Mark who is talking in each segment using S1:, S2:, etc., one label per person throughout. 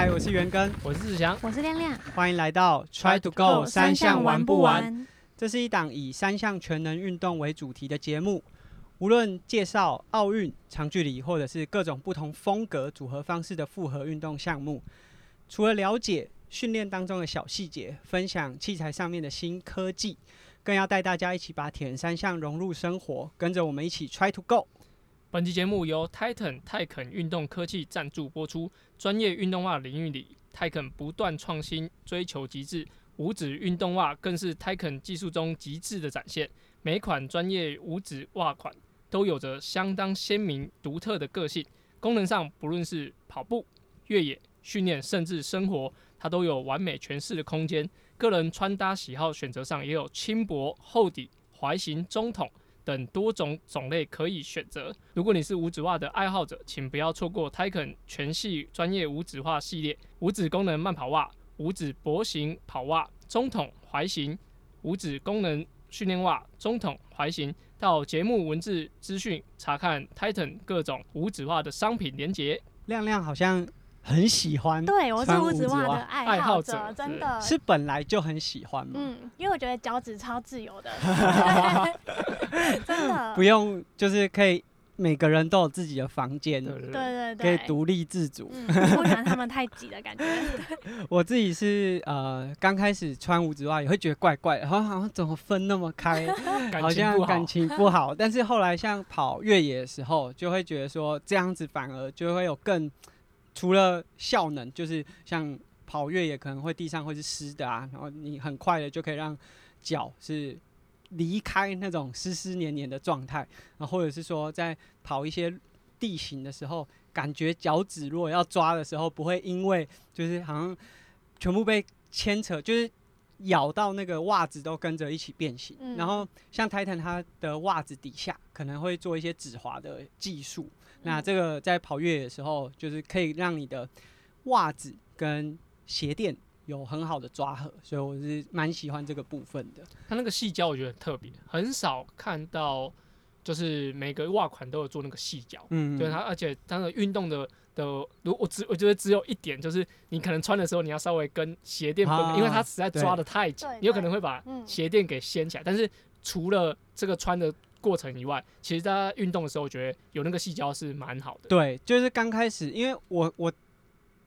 S1: 嗨，我是元根，
S2: 我是志祥，
S3: 我是亮亮。
S1: 欢迎来到 Try to Go 三项玩不玩？
S3: 完？
S1: 这是一档以三项全能运动为主题的节目，无论介绍奥运、长距离，或者是各种不同风格组合方式的复合运动项目，除了了解训练当中的小细节，分享器材上面的新科技，更要带大家一起把铁人三项融入生活，跟着我们一起 Try to Go。
S2: 本期节目由 Titan 泰肯运动科技赞助播出。专业运动袜领域里，泰肯不断创新，追求极致。五指运动袜更是泰肯技术中极致的展现。每款专业五指袜款都有着相当鲜明、独特的个性。功能上，不论是跑步、越野、训练，甚至生活，它都有完美诠释的空间。个人穿搭喜好选择上，也有轻薄、厚底、踝形、中筒。等多种种类可以选择。如果你是五指袜的爱好者，请不要错过 Tiken 全系专业五指袜系列：五指功能慢跑袜、五指薄型跑袜、中筒踝型、五指功能训练袜、中筒踝型。到节目文字资讯查看 Titan 各种五指袜的商品链接。
S1: 亮亮好像很喜欢，
S3: 对，我是五指袜的
S1: 袜
S3: 爱
S2: 爱好者
S3: 好者，真的。
S1: 是本来就很喜欢嘛？
S3: 嗯，因为我觉得脚趾超自由的，真的。
S1: 不用，就是可以每个人都有自己的房间，
S2: 对对
S3: 对对
S1: 可以
S3: 对，
S1: 独立自主。
S3: 嗯，不喜欢他们太挤的感觉。
S1: 我自己是呃，刚开始穿五指袜也会觉得怪怪的，好像好像怎么分那么开，好像感。情不好。但是后来像跑越野的时候，就会觉得说这样子反而就会有更除了效能，就是像跑越野可能会地上会是湿的啊，然后你很快的就可以让脚是离开那种湿湿黏黏的状态，然后或者是说在跑一些地形的时候，感觉脚趾如果要抓的时候，不会因为就是好像全部被牵扯，就是咬到那个袜子都跟着一起变形。
S3: 嗯
S1: 然后像 Titan 它的袜子底下可能会做一些止滑的技术，那
S3: 嗯
S1: 这个在跑越野的时候，就是可以让你的袜子跟鞋垫有很好的抓合，所以我是蛮喜欢这个部分的。
S2: 它那个细胶我觉得很特别，很少看到，就是每个袜款都有做那个细胶。
S1: 嗯，
S2: 对它，而且它的运动的的，如我只我觉得只有一点，就是你可能穿的时候你要稍微跟鞋垫分开，
S1: 啊
S2: 因为它实在抓的太紧，你有可能会把
S3: 嗯
S2: 鞋垫给掀起来。但是除了这个穿的过程以外，其实在运动的时候，我觉得有那个细胶是蛮好的。
S1: 对，就是刚开始，因为我我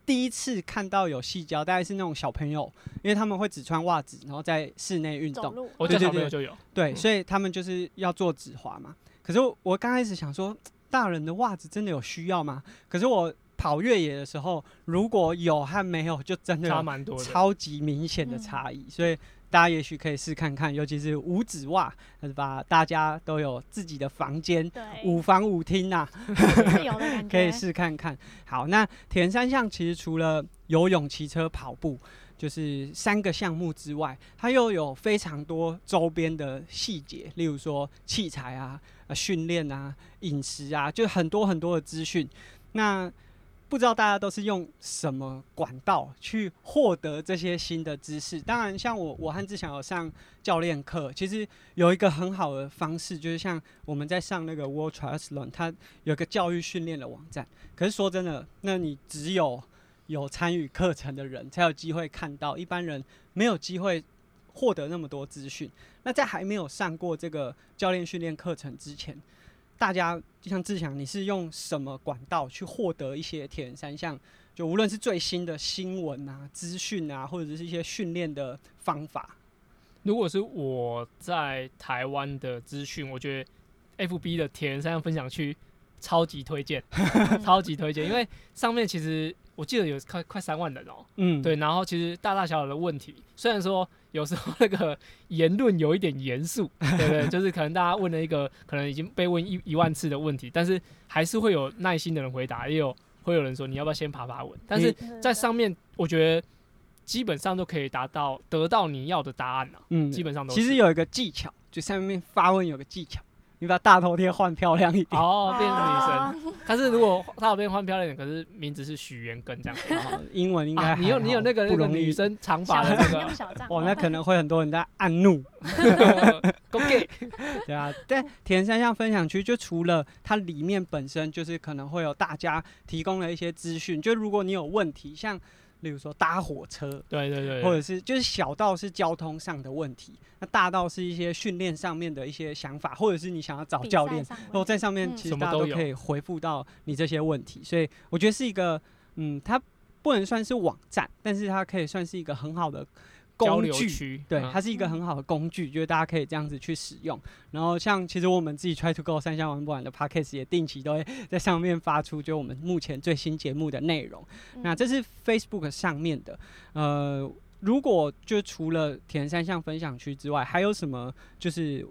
S1: 第一次看到有细胶，大概是那种小朋友，因为他们会只穿袜子，然后在室内运动，
S2: 我小朋友就有，
S1: 对，
S2: 嗯
S1: 所以他们就是要做指滑嘛。可是我我刚开始想说，大人的袜子真的有需要吗？可是我跑越野的时候，如果有和没有，就真的
S2: 差蛮多的。
S1: 超级明显的差异，所以大家也许可以试看看，尤其是五指袜，是吧？大家都有自己的房间，
S3: 对，
S1: 五房五厅呐、
S3: 自由的感觉，
S1: 可以试看看。好，那铁人三项其实除了游泳、骑车、跑步，就是三个项目之外，它又有非常多周边的细节，例如说器材啊、呃训练啊、饮食啊，就很多很多的资讯。那不知道大家都是用什么管道去获得这些新的知识？当然，像我，我和志祥有上教练课，其实有一个很好的方式，就是像我们在上那个 World Triathlon，它有个教育训练的网站。可是说真的，那你只有有参与课程的人才有机会看到，一般人没有机会获得那么多资讯。那在还没有上过这个教练训练课程之前，大家就像志强，你是用什么管道去获得一些铁人三项？就无论是最新的新闻啊、资讯啊，或者是一些训练的方法。
S2: 如果是我在台湾的资讯，我觉得 FB 的铁人三项分享区超级推荐，超级推荐，因为上面其实我记得有快快三万人哦、
S1: 嗯，
S2: 对，然后其实大大小小的问题，虽然说有时候那个言论有一点严肃，对不对，就是可能大家问了一个可能已经被问一一万次的问题，但是还是会有耐心的人回答，也有会有人说你要不要先爬爬文，但是在上面我觉得基本上都可以达到得到你要的答案啊，
S1: 嗯
S2: 基本上都
S1: 其实有一个技巧，就上面发问有个技巧，你把大头贴换漂亮一点。
S2: 哦，变成女
S3: 哦
S2: 生。但是如果她有变换漂亮一点，可是名字是许元根这样。
S1: 哦英文应该
S2: 啊你有你有那个那
S1: 不容易
S2: 个女生长
S3: 小
S2: 发的那个
S3: 账用小账，
S1: 哦，那可能会很多人在暗怒。
S2: 够 gay，
S1: 对啊，但田三项分享区就除了它里面本身就是可能会有大家提供了一些资讯，就如果你有问题，像例如说搭火车，
S2: 对对对，
S1: 或者是就是小到是交通上的问题，那大到是一些训练上面的一些想法，或者是你想要找教练，然后在上面
S3: 嗯。
S1: 其实大家都可以回复到你这些问题，所以我觉得是一个，嗯，它不能算是网站，但是它可以算是一个很好的工具。
S2: 区，
S1: 对，
S2: 嗯
S1: 它是一个很好的工具，就是大家可以这样子去使用。然后像其实我们自己 Try to Go 三项玩不完的 Podcast 也定期都会在上面发出就我们目前最新节目的内容。那
S3: 嗯
S1: 这是 Facebook 上面的，呃，如果就除了田三项分享区之外，还有什么就是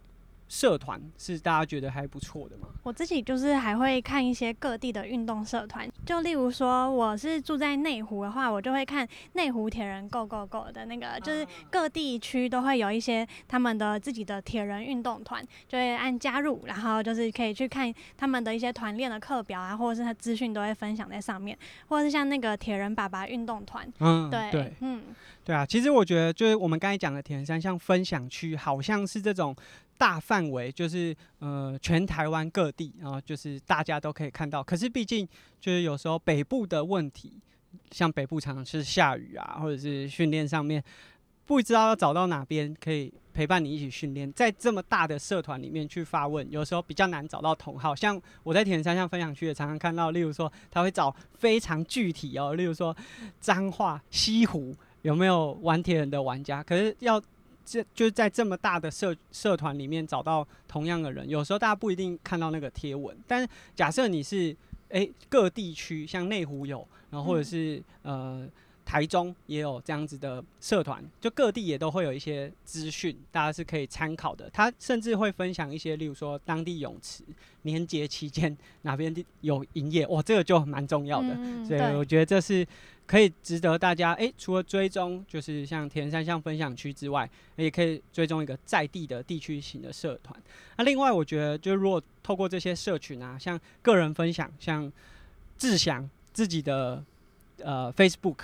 S1: 社团是大家觉得还不错的吗？
S3: 我自己就是还会看一些各地的运动社团，就例如说我是住在内湖的话，我就会看内湖铁人 Go Go Go 的那个，就是各地区都会有一些他们的自己的铁人运动团，就会按加入，然后就是可以去看他们的一些团练的课表啊，或者是他资讯都会分享在上面，或者是像那个铁人爸爸运动团，
S1: 嗯，
S3: 对，
S1: 对。
S3: 嗯，
S1: 对啊，其实我觉得就是我们刚才讲的铁人三项分享区，好像是这种大范围，就是呃全台湾各地，然后就是大家都可以看到。可是毕竟就是有时候北部的问题，像北部常常是下雨啊，或者是训练上面不知道要找到哪边可以陪伴你一起训练，在这么大的社团里面去发问，有时候比较难找到同好。像我在铁人三项分享区也常常看到，例如说他会找非常具体哦，例如说彰化、西湖有没有玩铁人的玩家，可是要。这就是在这么大的社社团里面找到同样的人，有时候大家不一定看到那个贴文，但是假设你是诶各地区，像内湖有，然后或者
S3: 嗯。
S1: 是、呃台中也有这样子的社团，就各地也都会有一些资讯，大家是可以参考的。他甚至会分享一些，例如说当地泳池年节期间 哪边地有营业，哇，这个就蛮重要的。
S3: 嗯
S1: 所以我觉得这是可以值得大家诶，除了追踪就是像田山像分享区之外，也可以追踪一个在地的地区型的社团。那另外，我觉得就如果透过这些社群啊，像个人分享，像志祥自己的呃 Facebook。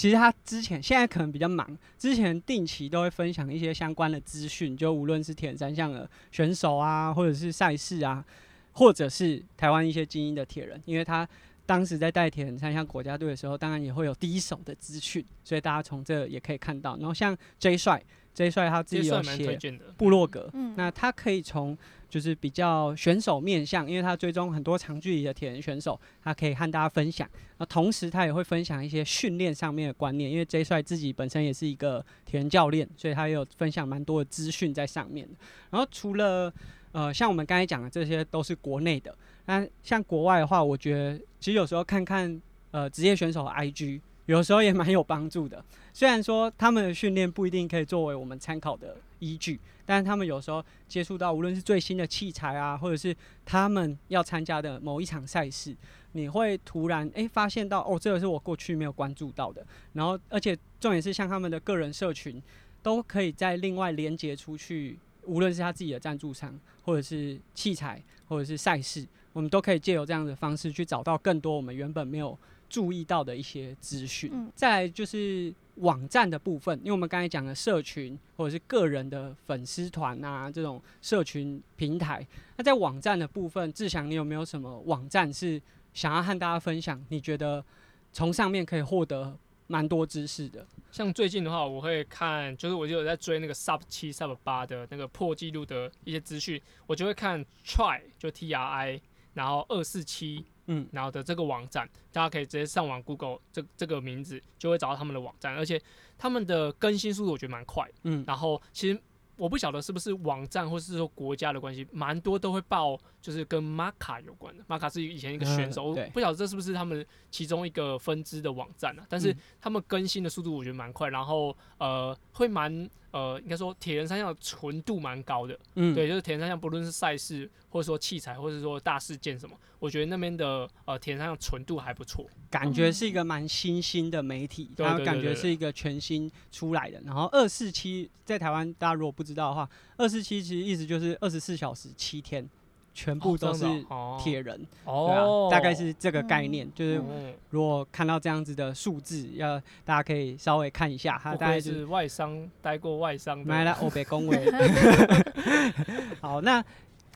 S1: 其实他之前现在可能比较忙，之前定期都会分享一些相关的资讯，就无论是铁人三项的选手啊，或者是赛事啊，或者是台湾一些精英的铁人，因为他当时在带铁人三项国家队的时候，当然也会有第一手的资讯，所以大家从这也可以看到。然后像 J 帅，J 帅他自己有写。部落格，
S3: 嗯
S1: 那他可以从就是比较选手面向，因为他追踪很多长距离的铁人选手，他可以和大家分享。那同时他也会分享一些训练上面的观念，因为 J 帅自己本身也是一个铁人教练，所以他也有分享蛮多的资讯在上面。然后除了呃像我们刚才讲的这些都是国内的，那像国外的话，我觉得其实有时候看看呃职业选手 IG，有时候也蛮有帮助的。虽然说他们的训练不一定可以作为我们参考的依据，但是他们有时候接触到无论是最新的器材啊，或者是他们要参加的某一场赛事，你会突然诶发现到哦，这个是我过去没有关注到的。然后而且重点是像他们的个人社群，都可以再另外连接出去，无论是他自己的赞助商，或者是器材，或者是赛事，我们都可以借由这样的方式去找到更多我们原本没有注意到的一些资讯。
S3: 嗯
S1: 再来就是网站的部分，因为我们刚才讲的社群或者是个人的粉丝团啊，这种社群平台。那在网站的部分，志祥，你有没有什么网站是想要和大家分享？你觉得从上面可以获得蛮多知识的？
S2: 像最近的话，我会看，就是我就有在追那个 Sub 七、Sub 八的那个破纪录的一些资讯，我就会看 Try 就 T R I，然后二四七，
S1: 嗯
S2: 然后的这个网站，大家可以直接上网 Google 这这个名字，就会找到他们的网站，而且他们的更新速度我觉得蛮快。
S1: 嗯
S2: 然后其实我不晓得是不是网站或是说国家的关系，蛮多都会报就是跟玛卡有关的。玛卡是以前一个选手，我不晓得这是不是他们其中一个分支的网站啊。但是
S1: 嗯
S2: 他们更新的速度我觉得蛮快，然后呃会蛮呃应该说铁人三项的纯度蛮高的。
S1: 嗯，
S2: 对，就是铁人三项不论是赛事或者说器材或者说大事件什么，我觉得那边的呃铁人三项纯度还不错。
S1: 感觉是一个蛮新兴的媒体，
S2: 对
S1: 然后感觉是一个全新出来的。然后二四七在台湾，大家如果不知道的话，二四七其实意思就是二十四小时七天全部都是
S2: 哦
S1: 铁人，对大概是这个概念，
S3: 嗯
S1: 就是
S2: 哦
S1: 如果看到这样子的数字，要大家可以稍微看一下，
S2: 他
S1: 大概是
S2: 外商待过外商
S1: 买了
S2: 的，
S1: 欧北恭维。好，那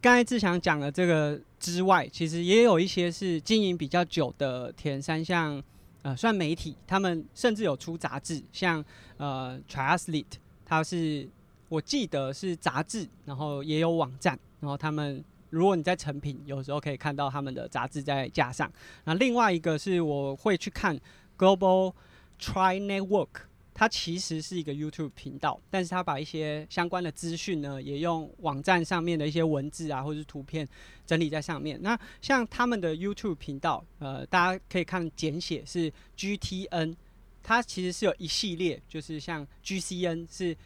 S1: 刚才志强讲的这个之外，其实也有一些是经营比较久的田三项，呃，算媒体，他们甚至有出杂志，像呃 Triathlete，它是我记得是杂志，然后也有网站，然后他们。如果你在成品，有时候可以看到他们的杂志在架上。那另外一个是我会去看 Global Try Network，它其实是一个 YouTube 频道，但是它把一些相关的资讯呢，也用网站上面的一些文字啊，或者是图片整理在上面。那像他们的 YouTube 频道，呃，大家可以看简写是 GTN，它其实是有一系列，就是像 GCN 是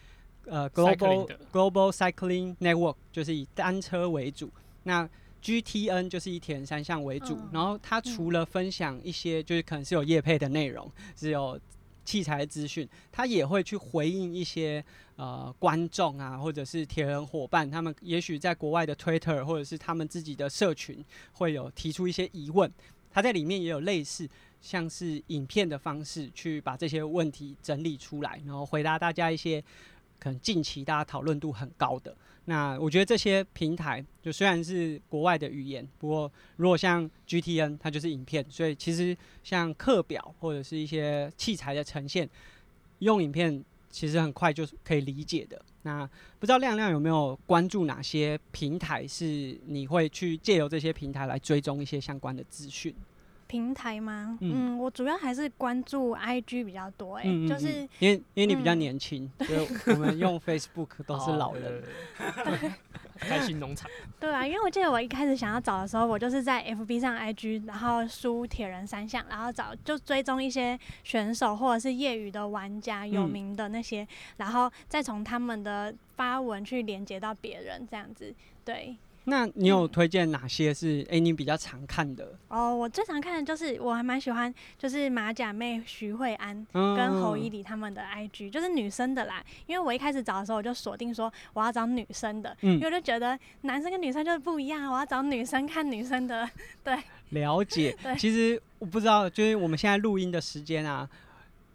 S1: 呃
S2: Cycling
S1: Global Global Cycling Network，就是以单车为主。那 GTN 就是以铁人三项为主，
S3: 嗯。
S1: 然后它除了分享一些就是可能是有业配的内容，是有器材资讯，它也会去回应一些呃观众啊，或者是铁人伙伴，他们也许在国外的 Twitter 或者是他们自己的社群会有提出一些疑问，它在里面也有类似像是影片的方式去把这些问题整理出来，然后回答大家一些可能近期大家讨论度很高的。那我觉得这些平台就虽然是国外的语言，不过如果像 GTN 它就是影片，所以其实像课表或者是一些器材的呈现，用影片其实很快就是可以理解的。那不知道亮亮有没有关注哪些平台是你会去借由这些平台来追踪一些相关的资讯？
S3: 平台吗？
S1: 嗯
S3: 嗯，我主要还是关注 IG 比较多、欸，
S1: 嗯嗯
S3: 就是
S1: 嗯因为因为你比较
S3: 嗯
S1: 年轻，所以我们用 Facebook 都是
S2: 哦
S1: 老人。
S2: 开心农场，
S3: 对啊，因为我记得我一开始想要找的时候，我就是在 FB 上 IG，然后输铁人三项，然后找就追踪一些选手或者是业余的玩家有
S1: 嗯
S3: 名的那些，然后再从他们的发文去连接到别人这样子。对，
S1: 那你有
S3: 嗯
S1: 推荐哪些是哎、你比较常看的？
S3: 哦，我最常看的就是我还蛮喜欢，就是马甲妹徐慧安
S1: 嗯
S3: 跟侯伊里他们的 IG，就是女生的啦。因为我一开始找的时候，我就锁定说我要找女生的，
S1: 嗯
S3: 因为我就觉得男生跟女生就是不一样，我要找女生看女生的。
S1: 对了解。其实我不知道，就是我们现在录音的时间啊，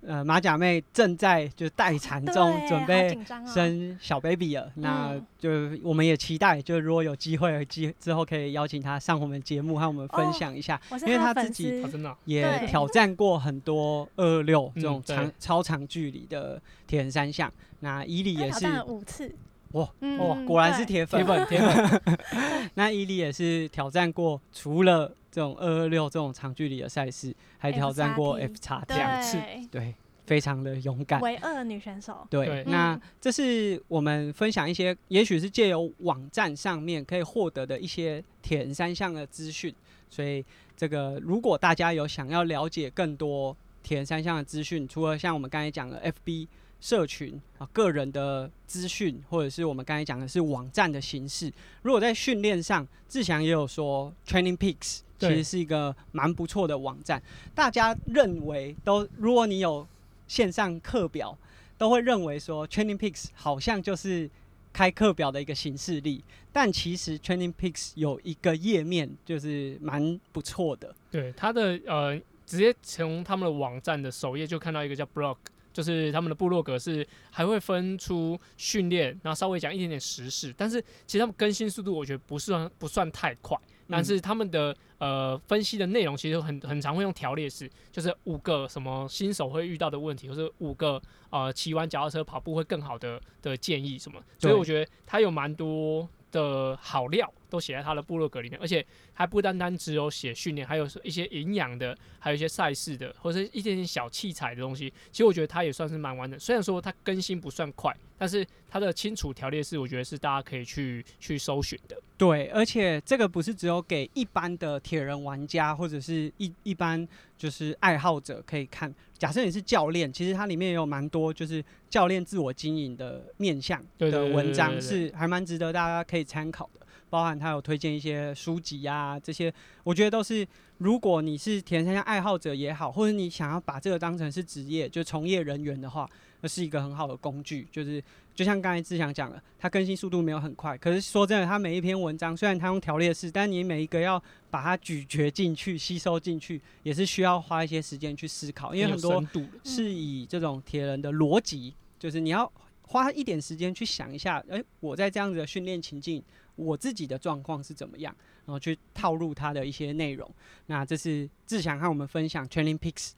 S1: 呃，马甲妹正在就待产中，准备。生小 baby 了。那
S3: 嗯
S1: 就我们也期待，就如果有机会机之后可以邀请她上我们节目，和我们分
S3: 哦
S1: 享一下。因为
S3: 他的粉
S1: 他自己也挑战过很多二六这种长、超长距离的铁人三项。那伊利也是
S3: 五次。
S1: 哇
S3: 嗯
S1: 哇，果然是铁粉
S2: 铁。粉铁粉，
S1: 那伊利也是挑战过，除了这种二二六这种长距离的赛事，还挑战过 F 叉
S2: 两次
S1: 对，非常的勇敢。
S3: 唯二女选手。
S1: 对，
S2: 对
S1: 那
S3: 嗯
S1: 这是我们分享一些，也许是借由网站上面可以获得的一些铁人三项的资讯。所以，这个如果大家有想要了解更多铁人三项的资讯，除了像我们刚才讲的 FB 社群啊、个人的资讯，或者是我们刚才讲的是网站的形式，如果在训练上，志祥也有说 Training Peaks 其实是一个蛮不错的网站，大家认为都，如果你有线上课表。都会认为说 Training Peaks 好像就是开课表的一个形式力，但其实 Training Peaks 有一个页面就是蛮不错的。
S2: 对它的呃，直接从他们的网站的首页就看到一个叫 blog，就是他们的部落格是还会分出训练，然后稍微讲一点点时事，但是其实他们更新速度我觉得不算不算太快，但是他们的呃分析的内容其实很很常会用条列式，就是五个什么新手会遇到的问题，或者五个呃骑完脚踏车跑步会更好的的建议什么，所以我觉得他有蛮多的好料都写在他的部落格里面，而且还不单单只有写训练，还有一些营养的，还有一些赛事的，或者是一点点小器材的东西。其实我觉得它也算是蛮完整，虽然说它更新不算快，但是它的清楚条列式，我觉得是大家可以去去搜寻的。
S1: 对，而且这个不是只有给一般的铁人玩家或者是一一般就是爱好者可以看。假设你是教练，其实它里面也有蛮多就是教练自我经营的面向的文章，是还蛮值得大家可以参考的。包含他有推荐一些书籍啊，这些我觉得都是，如果你是田三项爱好者也好，或者你想要把这个当成是职业，就从业人员的话，那是一个很好的工具。就是就像刚才志祥讲的，它更新速度没有很快，可是说真的，它每一篇文章虽然它用条列式，但你每一个要把它咀嚼进去、吸收进去，也是需要花一些时间去思考，因为很多是以这种铁人的逻辑，就是你要花一点时间去想一下，诶，我在这样子的训练情境，我自己的状况是怎么样，然后去套入它的一些内容。那这是志祥和我们分享 Training Picks，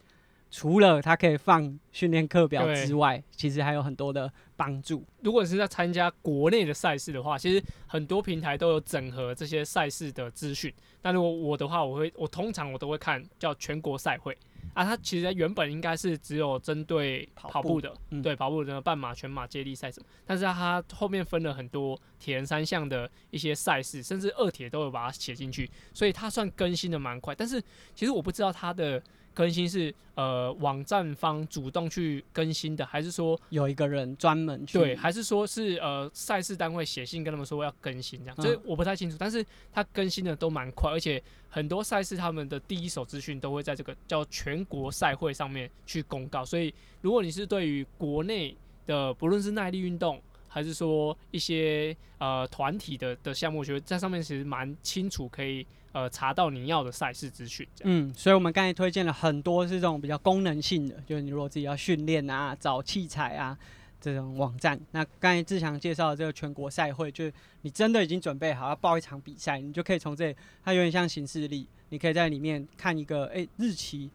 S1: 除了它可以放训练课表之外，其实还有很多的帮助。
S2: 如果是在参加国内的赛事的话，其实很多平台都有整合这些赛事的资讯。但如果我的话，我会我通常我都会看叫全国赛会啊，它其实原本应该是只有针对
S1: 跑
S2: 跑步的，
S1: 嗯
S2: 对跑步的半马、全马、接力赛什么，但是它后面分了很多铁人三项的一些赛事，甚至二铁都有把它写进去，所以它算更新的蛮快。但是其实我不知道它的更新是呃网站方主动去更新的，还是说
S1: 有一个人专门去
S2: 对，还是说是呃赛事单位写信跟他们说要更新这样，这、
S1: 嗯
S2: 我不太清楚。但是它更新的都蛮快，而且很多赛事他们的第一手资讯都会在这个叫全国赛会上面去公告。所以如果你是对于国内的不论是耐力运动，还是说一些呃团体的的项目，我觉得在上面其实蛮清楚，可以呃查到你要的赛事资讯。
S1: 嗯，所以我们刚才推荐了很多是这种比较功能性的，就是你如果自己要训练啊、找器材啊这种网站。那刚才志强介绍的这个全国赛会，就是你真的已经准备好要报一场比赛，你就可以从这里，它有点像行事历，你可以在里面看一个诶日期，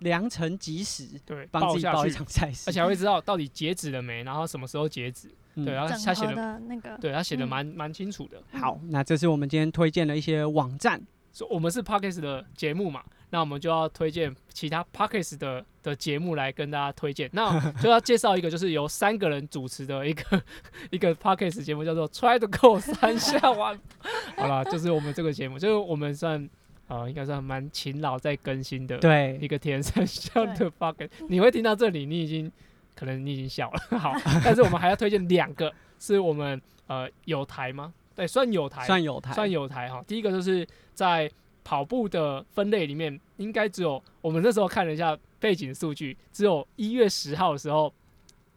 S1: 良辰吉时，
S2: 对，
S1: 帮自己报一场赛事，
S2: 而且还会知道到底截止了没，然后什么时候截止。
S1: 嗯
S2: 对，然后他写的，
S3: 的那个，
S2: 对他写的
S3: 嗯
S2: 蛮蛮清楚的。
S1: 好，那这是我们今天推荐的一些网站。
S2: 所以我们是 Parkes 的节目嘛，那我们就要推荐其他 Parkes 的的节目来跟大家推荐。那 就要介绍一个，就是由三个人主持的一个一个 Parkes 节目，叫做 Try to Go 三下完。好了，就是我们这个节目，就是我们算呃，应该算蛮勤劳在更新的
S1: 对一，
S2: 个田三项的 Parkes。你会听到这里，你已经可能你已经笑了，好，但是我们还要推荐两个，是我们呃有台吗？对，算有台，
S1: 算有台，
S2: 算有台哈。第一个就是在跑步的分类里面，应该只有我们那时候看了一下背景数据，只有一月十号的时候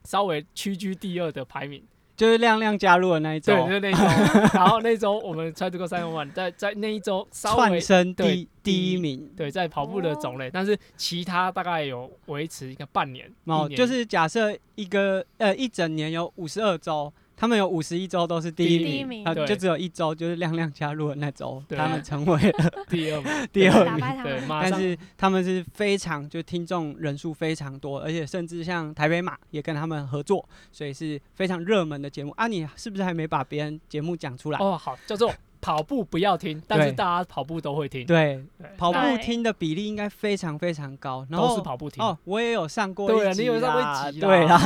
S2: 稍微屈居第二的排名。
S1: 就是亮亮加入的那一周
S2: 对，，就是那一周。然后那一周我们 try to go 三万，在在那一周稍微
S1: 窜升
S2: 对
S1: 第第一名。
S2: 对在跑步的种类，但是其他大概有维持一个半年。
S1: 哦，就是假设一个呃一整年有五十二周，他们有五十一周都是第一
S2: 第
S1: 名，
S3: 一名
S1: 啊，
S2: 对
S1: 就只有一周就是亮亮加入的那周，
S2: 对
S1: 他们成为了
S2: 第二名，
S1: 第二名。
S3: 败他
S2: 对，
S3: 们，
S2: 马上
S1: 但是他们是非常就听众人数非常多，而且甚至像台北马也跟他们合作，所以是非常热门的节目啊。你是不是还没把别人节目讲出来？
S2: 哦好，叫做跑步不要听，但是大家跑步都会听，
S1: 对，
S2: 对。
S1: 跑步听的比例应该非常非常高，然
S2: 都
S1: 后
S2: 是跑步听。
S1: 哦，我也有上过
S2: 对你有上过
S1: 啦
S2: 一集
S1: 对啦。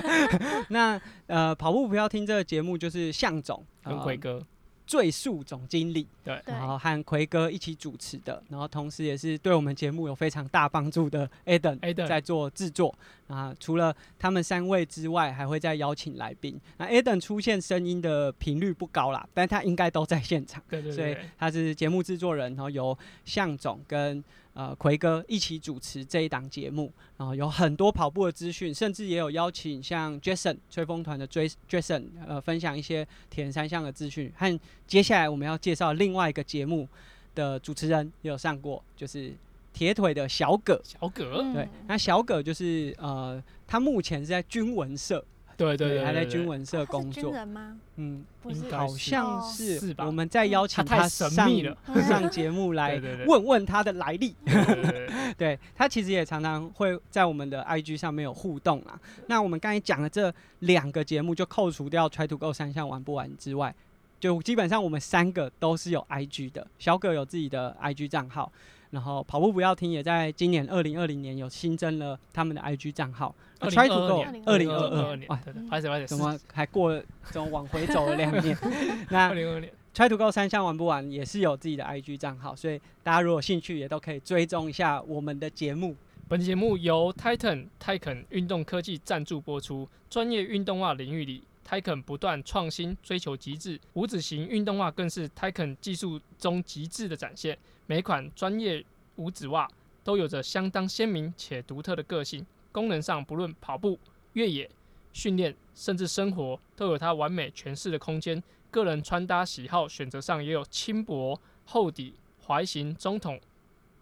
S1: 那呃，跑步不要听这个节目就是向总呃
S2: 跟奎哥，
S1: 最速总经理，
S2: 对
S3: 对
S1: 然后和奎哥一起主持的，然后同时也是对我们节目有非常大帮助的 Eden
S2: Eden
S1: 在做制作啊。除了他们三位之外，还会再邀请来宾。那 Eden 出现声音的频率不高啦，但他应该都在现场，所以
S2: 对所以，
S1: 他是节目制作人，然后由向总跟呃奎哥一起主持这一档节目，然后有很多跑步的资讯，甚至也有邀请像 Jason 吹风团的 Jas- Jason 呃分享一些铁人三项的资讯，和接下来我们要介绍另外一个节目的主持人也有上过，就是铁腿的小葛。
S2: 小葛，
S1: 对
S3: 嗯，
S1: 那小葛就是呃，他目前是在军文社，
S2: 对对对，
S1: 还在军，文社工作，
S3: 人吗？
S1: 嗯，好像
S3: 哦。
S1: 是
S2: 是吧
S1: 我们在邀请
S2: 他太神
S1: 上
S2: 秘了。
S1: 上节目来问问他的来历。
S2: 对对对对。对
S1: 对 他其实也常常会在我们的 IG 上面有互动啦。那我们刚才讲的这两个节目，就扣除掉 Try to Go 三项玩不玩之外，就基本上我们三个都是有 IG 的。小葛有自己的 IG 账号，然后跑步不要停也在今年二零二零年有新增了他们的 IG 账号。那 Try to Go
S3: 年
S1: 二零二
S2: 二
S1: 年哇，
S2: 年对对，
S1: 怎么还过了，怎么往回走了两年？那
S2: 二零二年
S1: ？Try to Go 三项玩不完也是有自己的 IG 账号，所以大家如果有兴趣也都可以追踪一下我们的节目。
S2: 本节目由 Titan 泰肯运动科技赞助播出，专业运动袜领域里泰肯不断创新，追求极致。五指型运动袜更是泰肯技术中极致的展现。每款专业五指袜都有着相当鲜明且独特的个性，功能上不论跑步、越野、训练，甚至生活，都有它完美诠释的空间。个人穿搭喜好选择上也有轻薄、厚底、踝型、中筒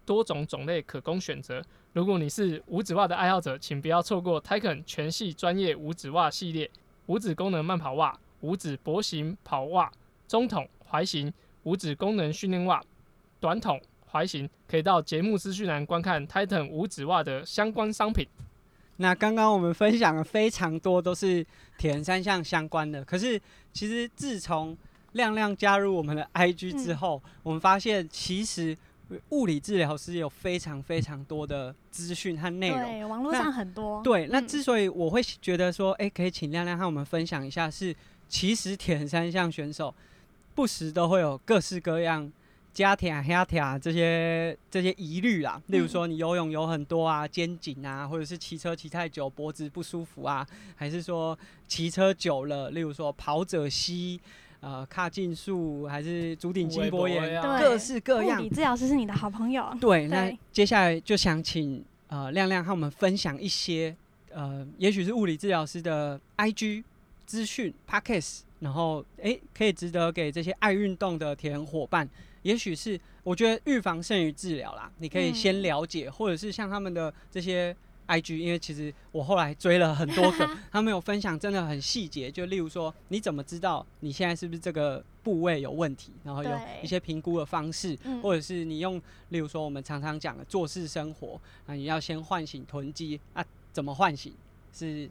S2: 多种种类可供选择。如果你是五指袜的爱好者，请不要错过 Tiken 全系专业五指袜系列：五指功能慢跑袜、五指薄型跑袜、中筒踝型、五指功能训练袜、短筒踝型。可以到节目资讯栏观看 Titan 五指袜的相关商品。
S1: 那刚刚我们分享了非常多都是铁人三项相关的，可是其实自从亮亮加入我们的 IG 之后，我们发现其实。物理治疗师有非常非常多的资讯和内容，
S3: 对，网络上很多。
S1: 对，那之所以我会觉得说，哎，可以请亮亮和我们分享一下，是其实铁人三项选手不时都会有各式各样加铁啊、黑铁啊这些这些疑虑啦。例如说，你游泳游很多啊，肩颈啊，或者是骑车骑太久脖子不舒服啊，还是说骑车久了，例如说跑者膝。呃，卡进术还是足底筋膜炎，各式各样。
S3: 物理治疗师是你的好朋友。
S1: 对，那接下来就想请呃亮亮和我们分享一些呃，也许是物理治疗师的 IG 资讯 Pockets，然后哎，可以值得给这些爱运动的铁人伙伴，也许是我觉得预防胜于治疗啦。你可以先了解，或者是像他们的这些。I G，因为其实我后来追了很多个，他们有分享真的很细节，就例如说你怎么知道你现在是不是这个部位有问题，然后有一些评估的方式，或者是你用，例如说我们常常讲的做事生活，那你要先唤醒臀肌啊，怎么唤醒？是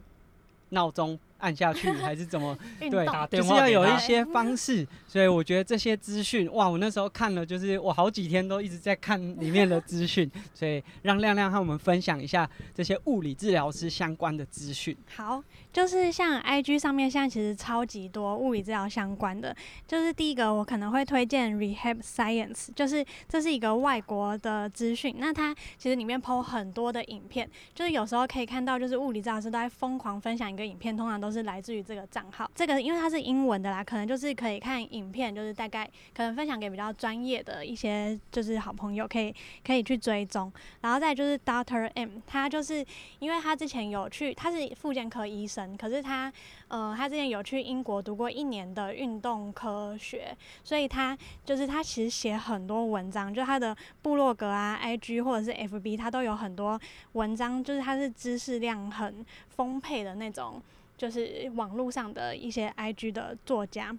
S1: 闹钟。按下去还是怎么？对，就是要有一些方式。所以我觉得这些资讯，哇！我那时候看了，就是我好几天都一直在看里面的资讯。所以让亮亮和我们分享一下这些物理治疗师相关的资讯。
S3: 好，就是像 IG 上面现在其实超级多物理治疗相关的。就是第一个，我可能会推荐 Rehab Science，就是这是一个外国的资讯。那它其实里面 PO 很多的影片，就是有时候可以看到，就是物理治疗师都在疯狂分享一个影片，通常都。都是来自于这个账号，这个因为它是英文的啦，可能就是可以看影片，就是大概可能分享给比较专业的一些就是好朋友，可以可以去追踪。然后再就是 Doctor M，他就是因为他之前有去，他是妇健科医生，可是他呃他之前有去英国读过一年的运动科学，所以他就是他其实写很多文章，就他的部落格啊、IG 或者是 FB，他都有很多文章，就是他是知识量很丰沛的那种。就是网络上的一些 IG 的作家。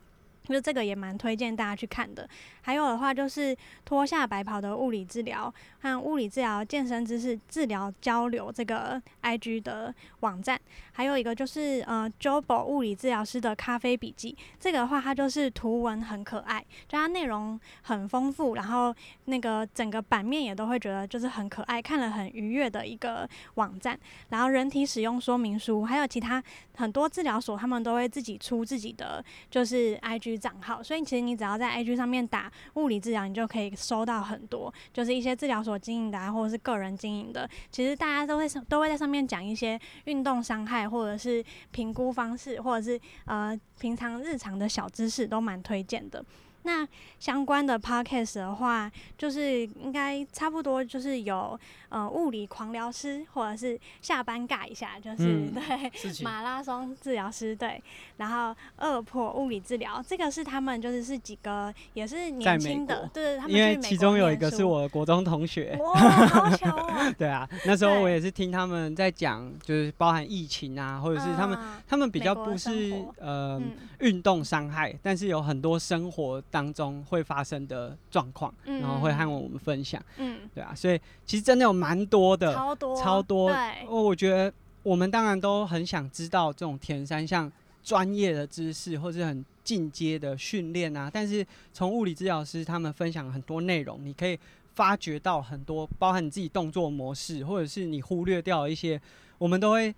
S3: 就这个也蛮推荐大家去看的。还有的话就是脱下白袍的物理治疗和物理治疗健身知识治疗交流这个 IG 的网站。还有一个就是呃 Jobo 物理治疗师的咖啡笔记。这个的话它就是图文很可爱，就它内容很丰富，然后那个整个版面也都会觉得就是很可爱，看了很愉悦的一个网站。然后人体使用说明书，还有其他很多治疗所他们都会自己出自己的就是 IG。账号，所以其实你只要在 IG 上面打物理治疗，你就可以收到很多，就是一些治疗所经营的啊，或者是个人经营的。其实大家都会都会在上面讲一些运动伤害，或者是评估方式，或者是呃平常日常的小知识，都蛮推荐的。那相关的 podcast 的话，就是应该差不多，就是有呃物理狂疗师，或者是下班尬一下，就是对马拉松治疗师对，然后二破物理治疗，这个是他们就是是几个也是年轻的，对，他们
S1: 因为其中有一个是我国中同学，
S3: 哇，好巧啊！
S1: 对啊，那时候我也是听他们在讲，就是包含疫情啊，或者是他们他们比较不是呃运动伤害，但是有很多生活。当中会发生的状况，然后会和我们分享，嗯，对啊，所以其实真的有蛮多的，
S3: 超多，
S1: 超多。对，我觉得我们当然都很想知道这种田三项专业的知识，或是很进阶的训练啊。但是从物理治疗师他们分享很多内容，你可以发掘到很多，包含你自己动作模式，或者是你忽略掉一些，我们都会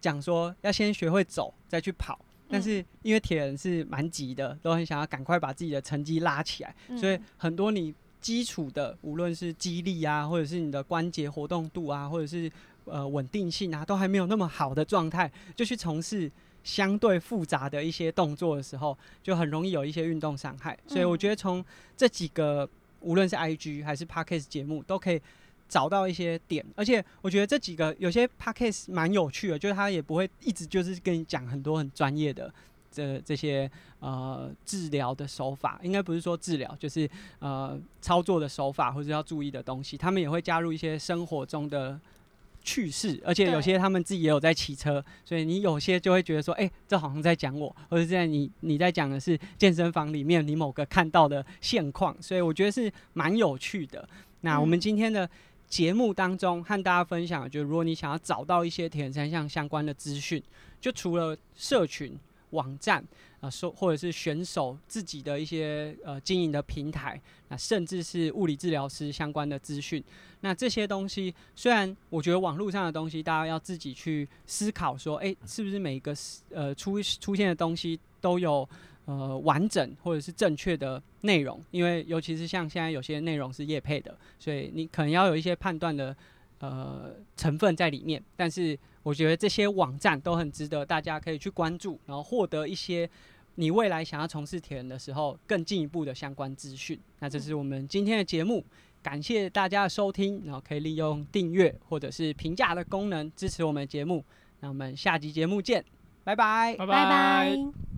S1: 讲说要先学会走，再去跑。但是因为铁人是蛮急的，都很想要赶快把自己的成绩拉起来，所以很多你基础的，无论是肌力啊，或者是你的关节活动度啊，或者是呃稳定性啊，都还没有那么好的状态，就去从事相对复杂的一些动作的时候，就很容易有一些运动伤害。所以我觉得从这几个，无论是 IG 还是 Podcast 节目，都可以找到一些点。而且我觉得这几个有些 Podcast 蛮有趣的，就是他也不会一直就是跟你讲很多很专业的。这这些呃治疗的手法，应该不是说治疗，就是呃操作的手法或者要注意的东西，他们也会加入一些生活中的趣事，而且有些他们自己也有在骑车，所以你有些就会觉得说，哎，这好像在讲我，或者在你你在讲的是健身房里面你某个看到的现况，所以我觉得是蛮有趣的。那我们今天的节目当中和大家分享，就如果你想要找到一些铁人三项相关的资讯，就除了社群。网站啊，说或者是选手自己的一些呃经营的平台，那甚至是物理治疗师相关的资讯，那这些东西虽然我觉得网络上的东西大家要自己去思考，说哎，是不是每个呃出出现的东西都有呃完整或者是正确的内容？因为尤其是像现在有些内容是业配的，所以你可能要有一些判断的呃成分在里面，但是。我觉得这些网站都很值得大家可以去关注，然后获得一些你未来想要从事铁人的时候更进一步的相关资讯。那这是我们今天的节目，感谢大家的收听，然后可以利用订阅或者是评价的功能支持我们的节目。那我们下集节目见，拜拜，
S2: 拜
S3: 拜。